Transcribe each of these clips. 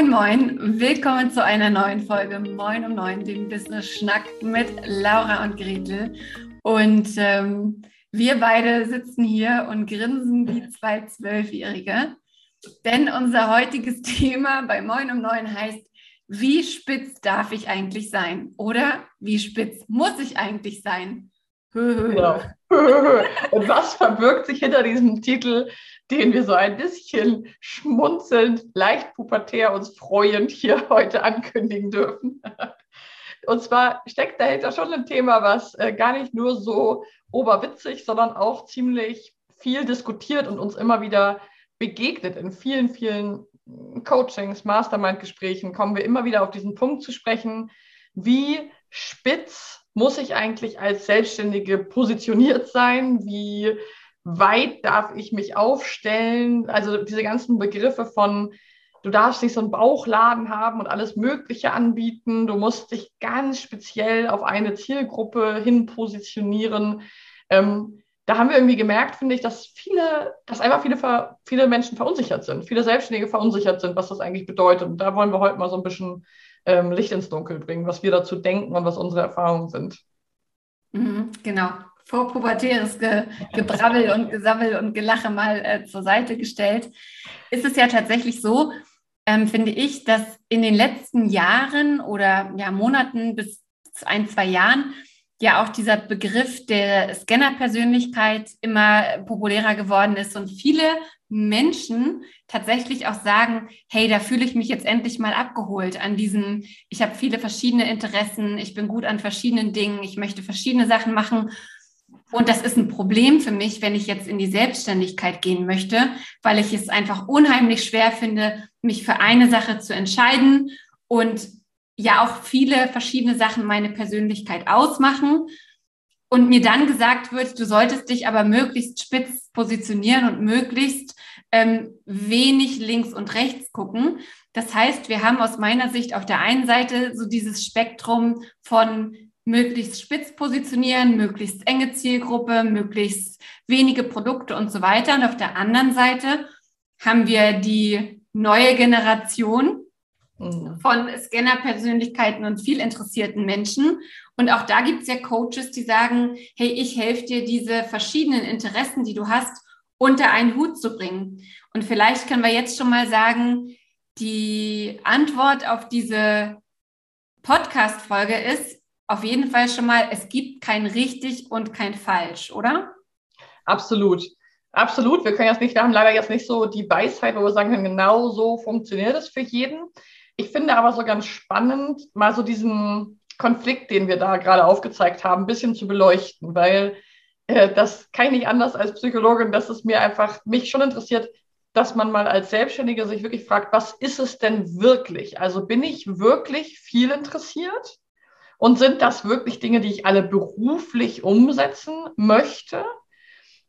Moin, moin. Willkommen zu einer neuen Folge Moin um Neun, dem Business Schnack mit Laura und Gretel. Und ähm, wir beide sitzen hier und grinsen wie zwei Zwölfjährige. Denn unser heutiges Thema bei Moin um Neun heißt, wie spitz darf ich eigentlich sein? Oder wie spitz muss ich eigentlich sein? Genau. Und was verbirgt sich hinter diesem Titel, den wir so ein bisschen schmunzelnd, leicht pubertär uns freuend hier heute ankündigen dürfen? Und zwar steckt dahinter schon ein Thema, was äh, gar nicht nur so oberwitzig, sondern auch ziemlich viel diskutiert und uns immer wieder begegnet. In vielen, vielen Coachings, Mastermind-Gesprächen kommen wir immer wieder auf diesen Punkt zu sprechen, wie spitz muss ich eigentlich als Selbstständige positioniert sein? Wie weit darf ich mich aufstellen? Also diese ganzen Begriffe von, du darfst nicht so einen Bauchladen haben und alles Mögliche anbieten. Du musst dich ganz speziell auf eine Zielgruppe hin positionieren. Ähm, da haben wir irgendwie gemerkt, finde ich, dass viele, dass einfach viele, viele Menschen verunsichert sind, viele Selbstständige verunsichert sind, was das eigentlich bedeutet. Und da wollen wir heute mal so ein bisschen ähm, Licht ins Dunkel bringen, was wir dazu denken und was unsere Erfahrungen sind. Mhm, genau. Vorpubertäres Ge Gebrabbel und Gesammel und Gelache mal äh, zur Seite gestellt, ist es ja tatsächlich so, ähm, finde ich, dass in den letzten Jahren oder ja, Monaten bis ein, zwei Jahren ja auch dieser Begriff der Scanner-Persönlichkeit immer populärer geworden ist und viele Menschen tatsächlich auch sagen, hey, da fühle ich mich jetzt endlich mal abgeholt an diesen, ich habe viele verschiedene Interessen, ich bin gut an verschiedenen Dingen, ich möchte verschiedene Sachen machen. Und das ist ein Problem für mich, wenn ich jetzt in die Selbstständigkeit gehen möchte, weil ich es einfach unheimlich schwer finde, mich für eine Sache zu entscheiden und ja auch viele verschiedene Sachen meine Persönlichkeit ausmachen und mir dann gesagt wird, du solltest dich aber möglichst spitz positionieren und möglichst ähm, wenig links und rechts gucken. Das heißt, wir haben aus meiner Sicht auf der einen Seite so dieses Spektrum von möglichst spitz positionieren, möglichst enge Zielgruppe, möglichst wenige Produkte und so weiter. Und auf der anderen Seite haben wir die neue Generation, Mhm. von Scanner-Persönlichkeiten und viel interessierten Menschen. Und auch da gibt es ja Coaches, die sagen, hey, ich helfe dir, diese verschiedenen Interessen, die du hast, unter einen Hut zu bringen. Und vielleicht können wir jetzt schon mal sagen, die Antwort auf diese Podcast-Folge ist auf jeden Fall schon mal, es gibt kein richtig und kein falsch, oder? Absolut. Absolut. Wir können jetzt nicht, wir haben leider jetzt nicht so die Weisheit, wo wir sagen können, genau so funktioniert es für jeden. Ich finde aber so ganz spannend, mal so diesen Konflikt, den wir da gerade aufgezeigt haben, ein bisschen zu beleuchten, weil äh, das kann ich nicht anders als Psychologin, dass es mir einfach mich schon interessiert, dass man mal als Selbstständige sich wirklich fragt, was ist es denn wirklich? Also bin ich wirklich viel interessiert? Und sind das wirklich Dinge, die ich alle beruflich umsetzen möchte?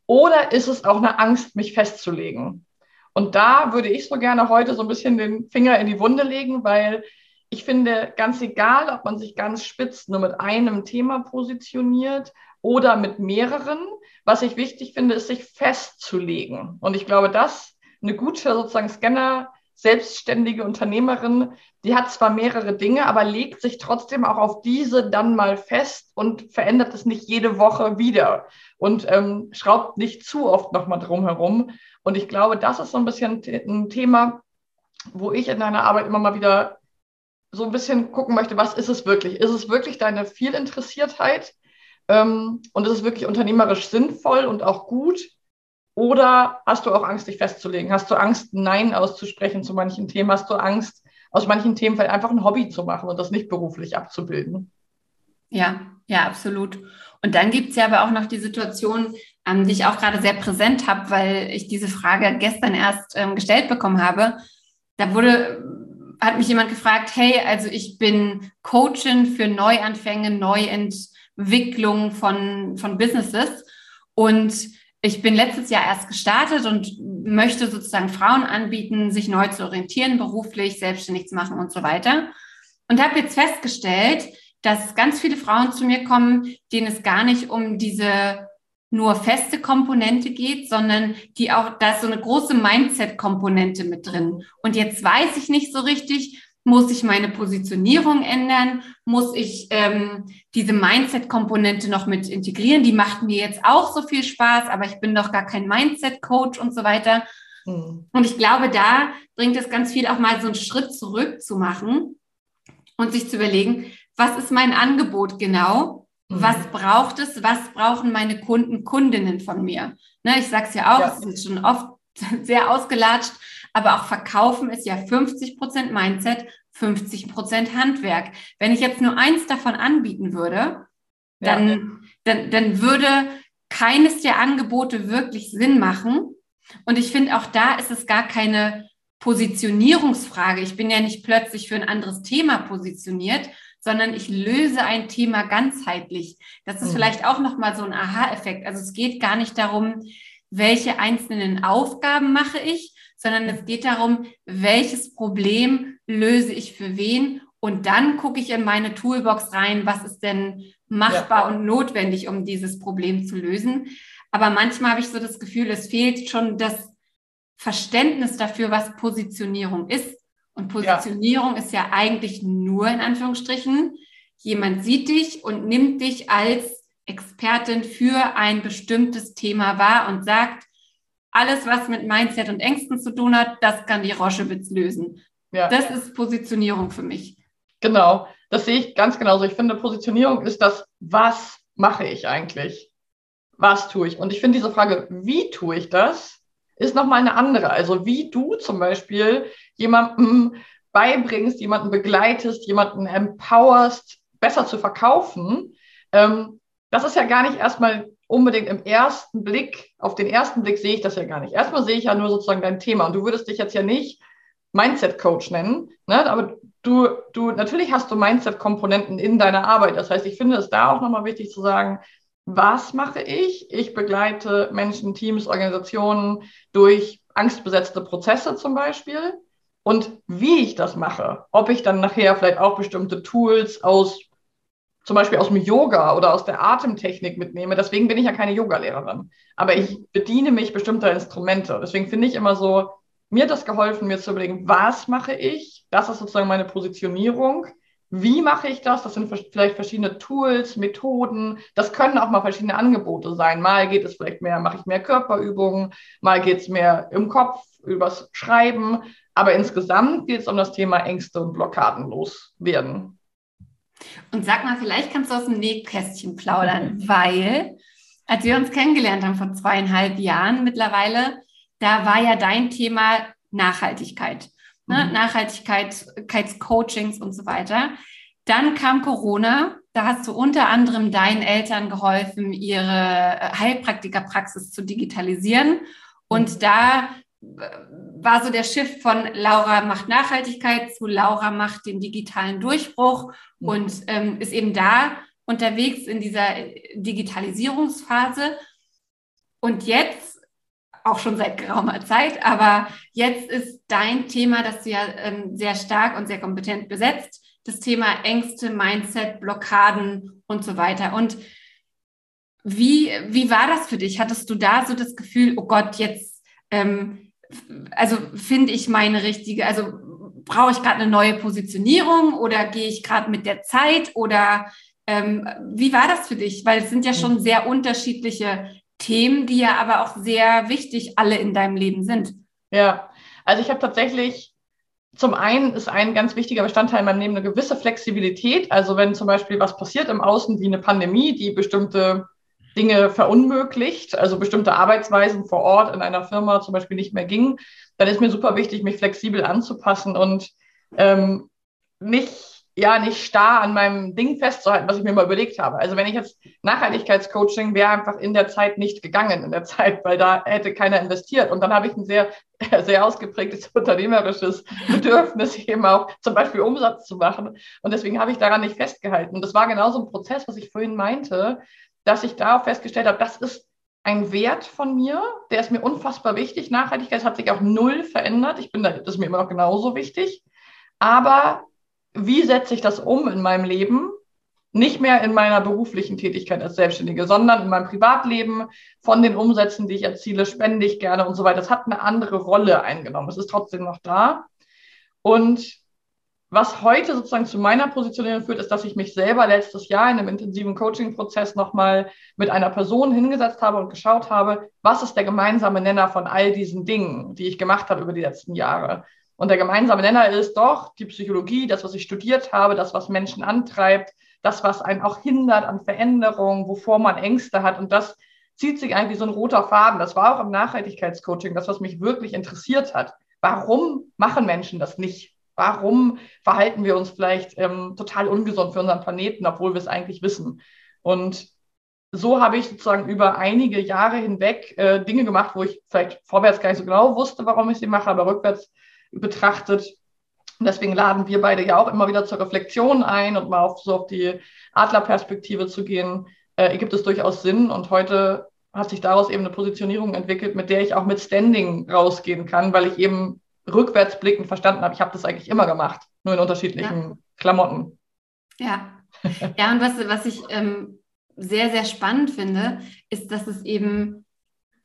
Oder ist es auch eine Angst, mich festzulegen? Und da würde ich so gerne heute so ein bisschen den Finger in die Wunde legen, weil ich finde, ganz egal, ob man sich ganz spitz nur mit einem Thema positioniert oder mit mehreren, was ich wichtig finde, ist, sich festzulegen. Und ich glaube, dass eine gute sozusagen Scanner, selbstständige Unternehmerin, die hat zwar mehrere Dinge, aber legt sich trotzdem auch auf diese dann mal fest und verändert es nicht jede Woche wieder und ähm, schraubt nicht zu oft nochmal drum herum. Und ich glaube, das ist so ein bisschen ein Thema, wo ich in meiner Arbeit immer mal wieder so ein bisschen gucken möchte, was ist es wirklich? Ist es wirklich deine Vielinteressiertheit? Ähm, und ist es wirklich unternehmerisch sinnvoll und auch gut? Oder hast du auch Angst, dich festzulegen? Hast du Angst, Nein auszusprechen zu manchen Themen? Hast du Angst, aus manchen Themen vielleicht einfach ein Hobby zu machen und das nicht beruflich abzubilden? Ja, ja, absolut. Und dann gibt es ja aber auch noch die Situation, ähm, die ich auch gerade sehr präsent habe, weil ich diese Frage gestern erst ähm, gestellt bekommen habe. Da wurde, hat mich jemand gefragt, hey, also ich bin Coachin für Neuanfänge, Neuentwicklung von, von Businesses und ich bin letztes Jahr erst gestartet und möchte sozusagen Frauen anbieten, sich neu zu orientieren, beruflich, selbstständig zu machen und so weiter. Und habe jetzt festgestellt, dass ganz viele Frauen zu mir kommen, denen es gar nicht um diese nur feste Komponente geht, sondern die auch, da ist so eine große Mindset-Komponente mit drin. Und jetzt weiß ich nicht so richtig, muss ich meine Positionierung ändern? Muss ich ähm, diese Mindset-Komponente noch mit integrieren? Die macht mir jetzt auch so viel Spaß, aber ich bin doch gar kein Mindset-Coach und so weiter. Mhm. Und ich glaube, da bringt es ganz viel auch mal so einen Schritt zurück zu machen und sich zu überlegen, was ist mein Angebot genau? Mhm. Was braucht es? Was brauchen meine Kunden, Kundinnen von mir? Ne, ich sage es ja auch, es ja. ist schon oft sehr ausgelatscht, aber auch Verkaufen ist ja 50 Prozent Mindset, 50 Prozent Handwerk. Wenn ich jetzt nur eins davon anbieten würde, dann, ja. dann, dann würde keines der Angebote wirklich Sinn machen. Und ich finde, auch da ist es gar keine Positionierungsfrage. Ich bin ja nicht plötzlich für ein anderes Thema positioniert, sondern ich löse ein Thema ganzheitlich. Das ist mhm. vielleicht auch nochmal so ein Aha-Effekt. Also es geht gar nicht darum, welche einzelnen Aufgaben mache ich, sondern es geht darum, welches Problem löse ich für wen und dann gucke ich in meine Toolbox rein, was ist denn machbar ja. und notwendig, um dieses Problem zu lösen. Aber manchmal habe ich so das Gefühl, es fehlt schon das Verständnis dafür, was Positionierung ist. Und Positionierung ja. ist ja eigentlich nur in Anführungsstrichen, jemand sieht dich und nimmt dich als Expertin für ein bestimmtes Thema wahr und sagt, alles, was mit Mindset und Ängsten zu tun hat, das kann die Roschewitz lösen. Ja. Das ist Positionierung für mich. Genau, das sehe ich ganz genauso. Ich finde, Positionierung ist das, was mache ich eigentlich? Was tue ich? Und ich finde diese Frage, wie tue ich das, ist nochmal eine andere. Also wie du zum Beispiel jemandem beibringst, jemanden begleitest, jemanden empowerst, besser zu verkaufen, ähm, das ist ja gar nicht erstmal unbedingt im ersten Blick, auf den ersten Blick sehe ich das ja gar nicht. Erstmal sehe ich ja nur sozusagen dein Thema und du würdest dich jetzt ja nicht Mindset-Coach nennen, ne? aber du, du, natürlich hast du Mindset-Komponenten in deiner Arbeit. Das heißt, ich finde es da auch nochmal wichtig zu sagen, was mache ich? Ich begleite Menschen, Teams, Organisationen durch angstbesetzte Prozesse zum Beispiel. Und wie ich das mache, ob ich dann nachher vielleicht auch bestimmte Tools aus, zum Beispiel aus dem Yoga oder aus der Atemtechnik mitnehme. Deswegen bin ich ja keine Yogalehrerin. Aber ich bediene mich bestimmter Instrumente. Deswegen finde ich immer so, mir hat das geholfen, mir zu überlegen, was mache ich? Das ist sozusagen meine Positionierung. Wie mache ich das? Das sind vielleicht verschiedene Tools, Methoden. Das können auch mal verschiedene Angebote sein. Mal geht es vielleicht mehr, mache ich mehr Körperübungen, mal geht es mehr im Kopf, übers Schreiben. Aber insgesamt geht es um das Thema Ängste und Blockaden loswerden. Und sag mal, vielleicht kannst du aus dem Nähkästchen plaudern, weil als wir uns kennengelernt haben vor zweieinhalb Jahren mittlerweile, da war ja dein Thema Nachhaltigkeit. Ne? Mhm. Nachhaltigkeitscoachings und so weiter. Dann kam Corona. Da hast du unter anderem deinen Eltern geholfen, ihre Heilpraktikerpraxis zu digitalisieren. Und mhm. da war so der Shift von Laura macht Nachhaltigkeit zu Laura macht den digitalen Durchbruch mhm. und ähm, ist eben da unterwegs in dieser Digitalisierungsphase. Und jetzt auch schon seit geraumer Zeit, aber jetzt ist dein Thema, das du ja ähm, sehr stark und sehr kompetent besetzt, das Thema Ängste, Mindset, Blockaden und so weiter. Und wie, wie war das für dich? Hattest du da so das Gefühl, oh Gott, jetzt, ähm, also finde ich meine richtige, also brauche ich gerade eine neue Positionierung oder gehe ich gerade mit der Zeit oder ähm, wie war das für dich? Weil es sind ja schon sehr unterschiedliche Themen, die ja aber auch sehr wichtig alle in deinem Leben sind. Ja, also ich habe tatsächlich, zum einen ist ein ganz wichtiger Bestandteil in meinem Leben eine gewisse Flexibilität. Also wenn zum Beispiel was passiert im Außen wie eine Pandemie, die bestimmte Dinge verunmöglicht, also bestimmte Arbeitsweisen vor Ort in einer Firma zum Beispiel nicht mehr gingen, dann ist mir super wichtig, mich flexibel anzupassen und ähm, nicht ja nicht starr an meinem Ding festzuhalten, was ich mir mal überlegt habe. Also wenn ich jetzt Nachhaltigkeitscoaching wäre einfach in der Zeit nicht gegangen in der Zeit, weil da hätte keiner investiert. Und dann habe ich ein sehr, sehr ausgeprägtes unternehmerisches Bedürfnis, eben auch zum Beispiel Umsatz zu machen. Und deswegen habe ich daran nicht festgehalten. Und das war genauso ein Prozess, was ich vorhin meinte, dass ich da festgestellt habe, das ist ein Wert von mir, der ist mir unfassbar wichtig. Nachhaltigkeit hat sich auch null verändert. Ich bin da, das ist mir immer noch genauso wichtig. Aber wie setze ich das um in meinem Leben? nicht mehr in meiner beruflichen Tätigkeit als Selbstständige, sondern in meinem Privatleben, von den Umsätzen, die ich erziele, spende ich gerne und so weiter. Das hat eine andere Rolle eingenommen. Es ist trotzdem noch da. Und was heute sozusagen zu meiner Positionierung führt, ist, dass ich mich selber letztes Jahr in einem intensiven Coaching-Prozess nochmal mit einer Person hingesetzt habe und geschaut habe, was ist der gemeinsame Nenner von all diesen Dingen, die ich gemacht habe über die letzten Jahre. Und der gemeinsame Nenner ist doch die Psychologie, das, was ich studiert habe, das, was Menschen antreibt, das, was einen auch hindert an Veränderungen, wovor man Ängste hat. Und das zieht sich eigentlich so ein roter Faden. Das war auch im Nachhaltigkeitscoaching das, was mich wirklich interessiert hat. Warum machen Menschen das nicht? Warum verhalten wir uns vielleicht ähm, total ungesund für unseren Planeten, obwohl wir es eigentlich wissen? Und so habe ich sozusagen über einige Jahre hinweg äh, Dinge gemacht, wo ich vielleicht vorwärts gar nicht so genau wusste, warum ich sie mache, aber rückwärts betrachtet. Und deswegen laden wir beide ja auch immer wieder zur Reflexion ein und mal auf, so auf die Adlerperspektive zu gehen, äh, gibt es durchaus Sinn. Und heute hat sich daraus eben eine Positionierung entwickelt, mit der ich auch mit Standing rausgehen kann, weil ich eben rückwärtsblickend verstanden habe, ich habe das eigentlich immer gemacht, nur in unterschiedlichen ja. Klamotten. Ja. Ja, und was, was ich ähm, sehr, sehr spannend finde, ist, dass es eben,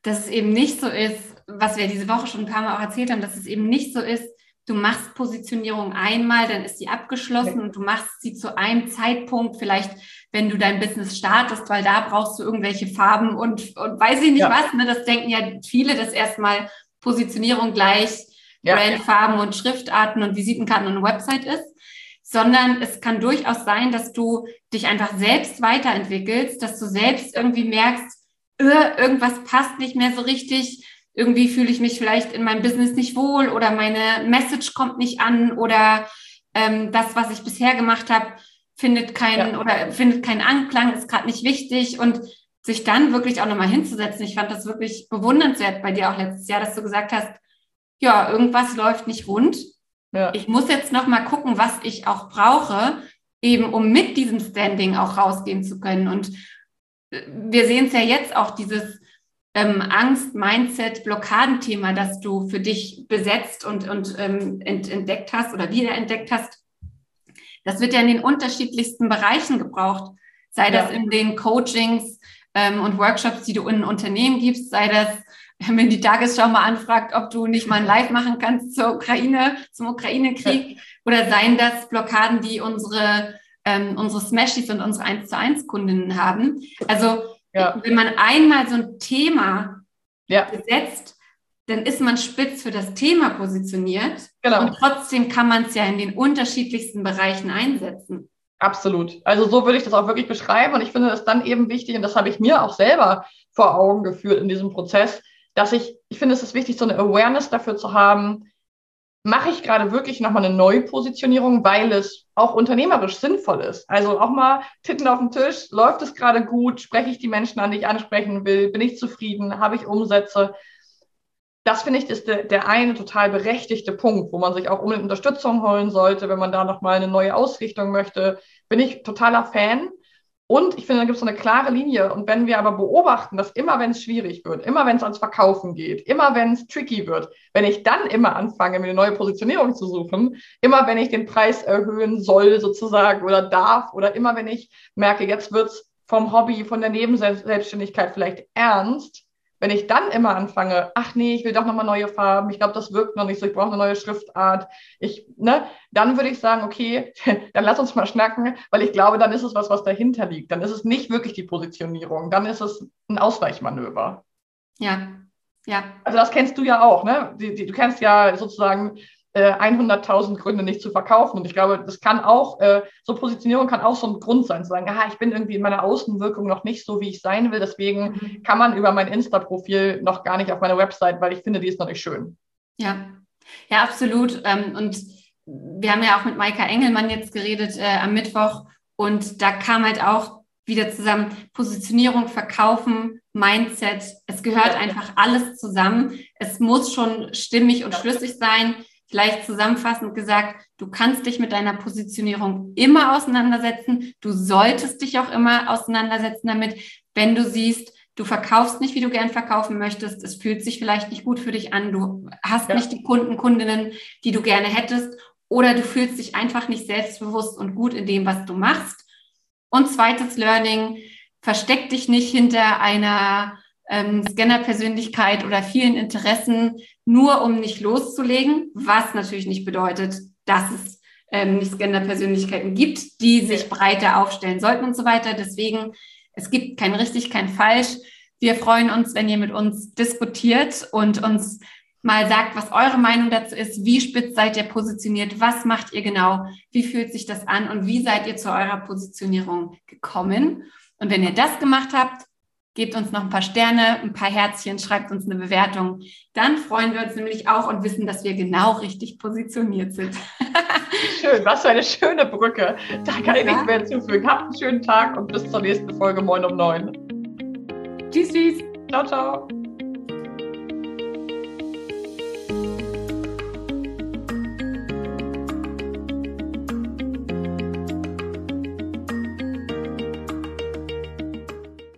dass es eben nicht so ist, was wir diese Woche schon ein paar Mal auch erzählt haben, dass es eben nicht so ist, du machst Positionierung einmal, dann ist sie abgeschlossen okay. und du machst sie zu einem Zeitpunkt, vielleicht wenn du dein Business startest, weil da brauchst du irgendwelche Farben und, und weiß ich nicht ja. was. Ne? Das denken ja viele, dass erstmal Positionierung gleich ja. Brandfarben und Schriftarten und Visitenkarten und eine Website ist, sondern es kann durchaus sein, dass du dich einfach selbst weiterentwickelst, dass du selbst irgendwie merkst, äh, irgendwas passt nicht mehr so richtig, irgendwie fühle ich mich vielleicht in meinem Business nicht wohl oder meine Message kommt nicht an oder ähm, das, was ich bisher gemacht habe, findet keinen ja. oder findet keinen Anklang, ist gerade nicht wichtig und sich dann wirklich auch nochmal hinzusetzen. Ich fand das wirklich bewundernswert bei dir auch letztes Jahr, dass du gesagt hast, ja, irgendwas läuft nicht rund. Ja. Ich muss jetzt noch mal gucken, was ich auch brauche, eben um mit diesem Standing auch rausgehen zu können. Und äh, wir sehen es ja jetzt auch, dieses ähm, Angst, Mindset, Blockadenthema, das du für dich besetzt und, und ähm, ent, entdeckt hast oder wiederentdeckt hast. Das wird ja in den unterschiedlichsten Bereichen gebraucht. Sei ja. das in den Coachings ähm, und Workshops, die du in Unternehmen gibst, sei das wenn die Tagesschau mal anfragt, ob du nicht mal ein Live machen kannst zur Ukraine, zum Ukraine-Krieg, oder seien das Blockaden, die unsere, ähm, unsere Smashies und unsere 1 zu 1 Kundinnen haben. Also, ja. wenn man einmal so ein Thema ja. besetzt, dann ist man spitz für das Thema positioniert. Genau. Und trotzdem kann man es ja in den unterschiedlichsten Bereichen einsetzen. Absolut. Also so würde ich das auch wirklich beschreiben. Und ich finde das dann eben wichtig, und das habe ich mir auch selber vor Augen geführt in diesem Prozess, dass ich, ich finde, es ist wichtig, so eine Awareness dafür zu haben, mache ich gerade wirklich nochmal eine Neupositionierung, weil es auch unternehmerisch sinnvoll ist. Also auch mal Titten auf dem Tisch, läuft es gerade gut, spreche ich die Menschen an, die ich ansprechen will, bin ich zufrieden, habe ich Umsätze. Das finde ich ist der, der eine total berechtigte Punkt, wo man sich auch unbedingt Unterstützung holen sollte, wenn man da nochmal eine neue Ausrichtung möchte. Bin ich totaler Fan. Und ich finde, da gibt es so eine klare Linie. Und wenn wir aber beobachten, dass immer, wenn es schwierig wird, immer wenn es ans Verkaufen geht, immer wenn es tricky wird, wenn ich dann immer anfange, mir eine neue Positionierung zu suchen, immer wenn ich den Preis erhöhen soll sozusagen oder darf oder immer wenn ich merke, jetzt wird es vom Hobby, von der Nebenselbstständigkeit vielleicht ernst, wenn ich dann immer anfange, ach nee, ich will doch nochmal neue Farben, ich glaube, das wirkt noch nicht so, ich brauche eine neue Schriftart, ich, ne, dann würde ich sagen, okay, dann lass uns mal schnacken, weil ich glaube, dann ist es was, was dahinter liegt. Dann ist es nicht wirklich die Positionierung, dann ist es ein Ausweichmanöver. Ja, ja. Also das kennst du ja auch, ne? Du kennst ja sozusagen 100.000 äh, Gründe nicht zu verkaufen. Und ich glaube, das kann auch, äh, so Positionierung kann auch so ein Grund sein, zu sagen, aha, ich bin irgendwie in meiner Außenwirkung noch nicht so, wie ich sein will. Deswegen mhm. kann man über mein Insta-Profil noch gar nicht auf meine Website, weil ich finde, die ist noch nicht schön. Ja, ja, absolut. Ähm, und wir haben ja auch mit Maika Engelmann jetzt geredet äh, am Mittwoch und da kam halt auch wieder zusammen Positionierung, Verkaufen, Mindset. Es gehört einfach alles zusammen. Es muss schon stimmig und schlüssig sein. Vielleicht zusammenfassend gesagt, du kannst dich mit deiner Positionierung immer auseinandersetzen. Du solltest dich auch immer auseinandersetzen damit, wenn du siehst, du verkaufst nicht, wie du gern verkaufen möchtest. Es fühlt sich vielleicht nicht gut für dich an. Du hast ja. nicht die Kunden, Kundinnen, die du gerne hättest. Oder du fühlst dich einfach nicht selbstbewusst und gut in dem, was du machst. Und zweites Learning, versteck dich nicht hinter einer ähm, Scanner-Persönlichkeit oder vielen Interessen, nur um nicht loszulegen, was natürlich nicht bedeutet, dass es ähm, nicht Scanner-Persönlichkeiten gibt, die sich breiter aufstellen sollten und so weiter. Deswegen, es gibt kein richtig, kein falsch. Wir freuen uns, wenn ihr mit uns diskutiert und uns mal sagt, was eure Meinung dazu ist. Wie spitz seid ihr positioniert? Was macht ihr genau? Wie fühlt sich das an? Und wie seid ihr zu eurer Positionierung gekommen? Und wenn ihr das gemacht habt, gebt uns noch ein paar Sterne, ein paar Herzchen, schreibt uns eine Bewertung. Dann freuen wir uns nämlich auch und wissen, dass wir genau richtig positioniert sind. Schön, was für eine schöne Brücke. Da kann ich ja. nichts mehr hinzufügen. Habt einen schönen Tag und bis zur nächsten Folge Moin um neun. Tschüss, tschüss. Ciao, ciao.